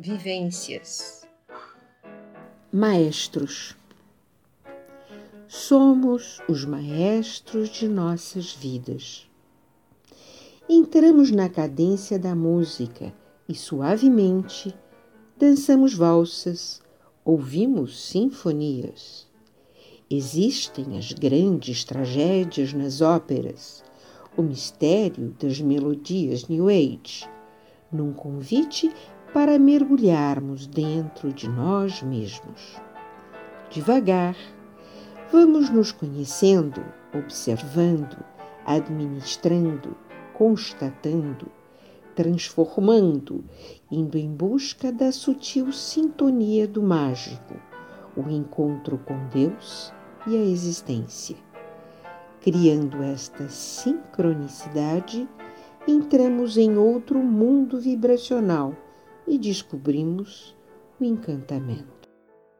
Vivências. Maestros. Somos os maestros de nossas vidas. Entramos na cadência da música e suavemente dançamos valsas, ouvimos sinfonias. Existem as grandes tragédias nas óperas, o mistério das melodias New Age, num convite para mergulharmos dentro de nós mesmos. Devagar, vamos nos conhecendo, observando, administrando, constatando, transformando, indo em busca da sutil sintonia do mágico, o encontro com Deus e a existência. Criando esta sincronicidade, entramos em outro mundo vibracional e descobrimos o encantamento.